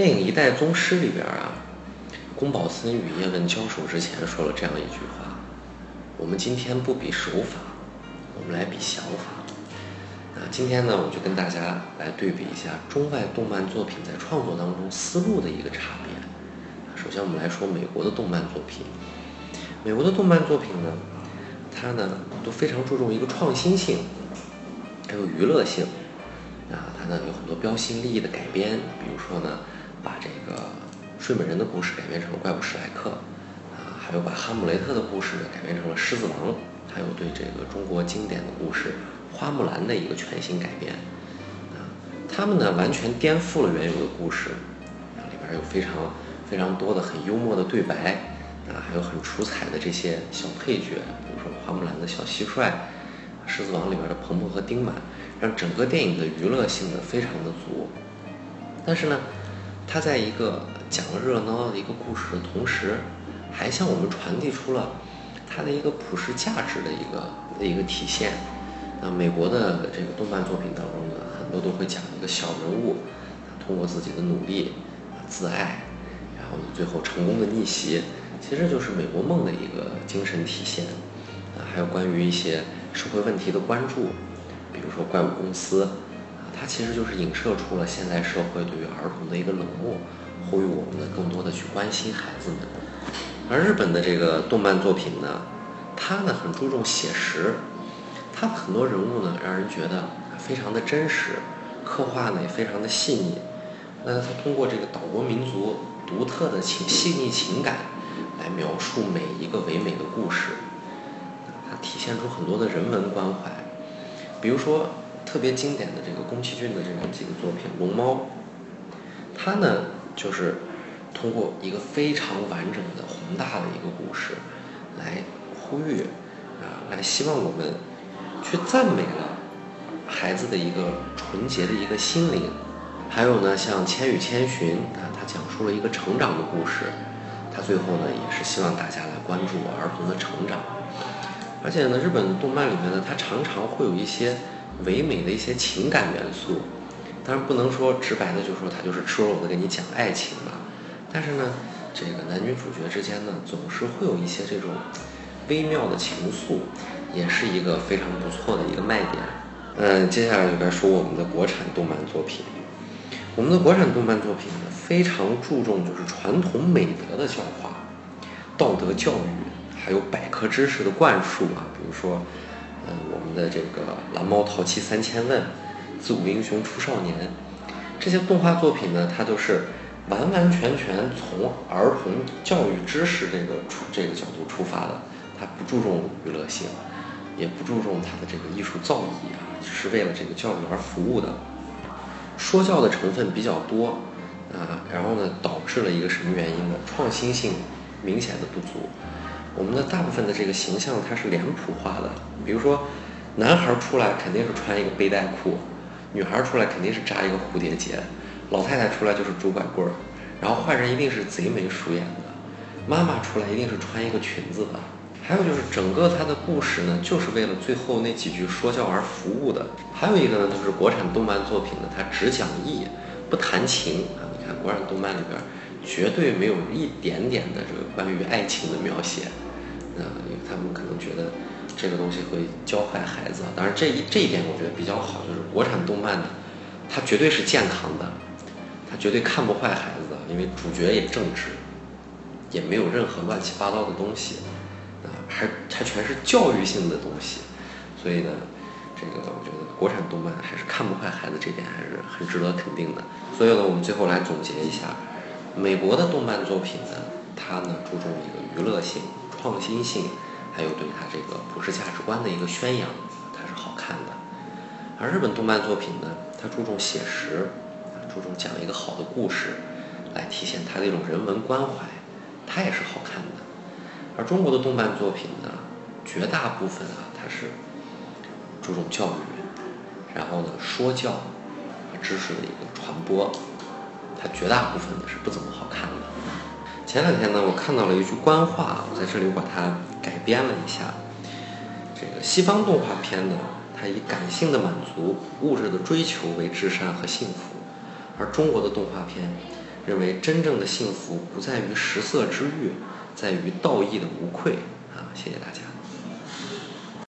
电影《一代宗师》里边啊，宫保森与叶问交手之前说了这样一句话：“我们今天不比手法，我们来比想法。”啊，今天呢，我就跟大家来对比一下中外动漫作品在创作当中思路的一个差别。首先，我们来说美国的动漫作品。美国的动漫作品呢，它呢都非常注重一个创新性，还有娱乐性。啊，它呢有很多标新立异的改编，比如说呢。把这个睡美人的故事改编成了怪物史莱克，啊，还有把哈姆雷特的故事改编成了狮子王，还有对这个中国经典的故事花木兰的一个全新改编，啊，他们呢完全颠覆了原有的故事，啊，里边有非常非常多的很幽默的对白，啊，还有很出彩的这些小配角，比如说花木兰的小蟋蟀，狮子王里边的鹏鹏和丁满，让整个电影的娱乐性呢非常的足，但是呢。它在一个讲热闹的一个故事的同时，还向我们传递出了它的一个普世价值的一个的一个体现。那美国的这个动漫作品当中呢，很多都会讲一个小人物，通过自己的努力自爱，然后最后成功的逆袭，其实就是美国梦的一个精神体现。啊，还有关于一些社会问题的关注，比如说怪物公司。它其实就是影射出了现在社会对于儿童的一个冷漠，呼吁我们呢更多的去关心孩子们。而日本的这个动漫作品呢，它呢很注重写实，它的很多人物呢让人觉得非常的真实，刻画呢也非常的细腻。那它通过这个岛国民族独特的情细腻情感来描述每一个唯美的故事，它体现出很多的人文关怀，比如说。特别经典的这个宫崎骏的这两几个作品《龙猫》，它呢就是通过一个非常完整的宏大的一个故事，来呼吁啊，来希望我们去赞美了孩子的一个纯洁的一个心灵。还有呢，像《千与千寻》啊，它讲述了一个成长的故事，它最后呢也是希望大家来关注儿童的成长。而且呢，日本的动漫里面呢，它常常会有一些。唯美的一些情感元素，当然不能说直白的就说他就是赤裸裸的给你讲爱情吧，但是呢，这个男女主角之间呢，总是会有一些这种微妙的情愫，也是一个非常不错的一个卖点。嗯，接下来就该说我们的国产动漫作品。我们的国产动漫作品呢，非常注重就是传统美德的教化、道德教育，还有百科知识的灌输啊，比如说。我们的这个蓝猫淘气三千问，自古英雄出少年，这些动画作品呢，它都是完完全全从儿童教育知识这个出这个角度出发的，它不注重娱乐性，也不注重它的这个艺术造诣啊，是为了这个教育而服务的，说教的成分比较多啊，然后呢，导致了一个什么原因呢？创新性明显的不足。我们的大部分的这个形象它是脸谱化的，比如说，男孩出来肯定是穿一个背带裤，女孩出来肯定是扎一个蝴蝶结，老太太出来就是拄拐棍儿，然后坏人一定是贼眉鼠眼的，妈妈出来一定是穿一个裙子的，还有就是整个它的故事呢，就是为了最后那几句说教而服务的。还有一个呢，就是国产动漫作品呢，它只讲义不谈情啊，你看国产动漫里边。绝对没有一点点的这个关于爱情的描写，啊，因为他们可能觉得这个东西会教坏孩子。当然，这一这一点我觉得比较好，就是国产动漫呢，它绝对是健康的，它绝对看不坏孩子，因为主角也正直，也没有任何乱七八糟的东西，啊，还还全是教育性的东西，所以呢，这个我觉得国产动漫还是看不坏孩子，这点还是很值得肯定的。所以呢，我们最后来总结一下。美国的动漫作品呢，它呢注重一个娱乐性、创新性，还有对它这个普世价值观的一个宣扬，它是好看的。而日本动漫作品呢，它注重写实，注重讲一个好的故事，来体现它的一种人文关怀，它也是好看的。而中国的动漫作品呢，绝大部分啊，它是注重教育，然后呢说教知识的一个传播。它绝大部分呢是不怎么好看的。前两天呢，我看到了一句官话，我在这里把它改编了一下。这个西方动画片呢，它以感性的满足、物质的追求为至善和幸福，而中国的动画片认为真正的幸福不在于食色之欲，在于道义的无愧啊！谢谢大家。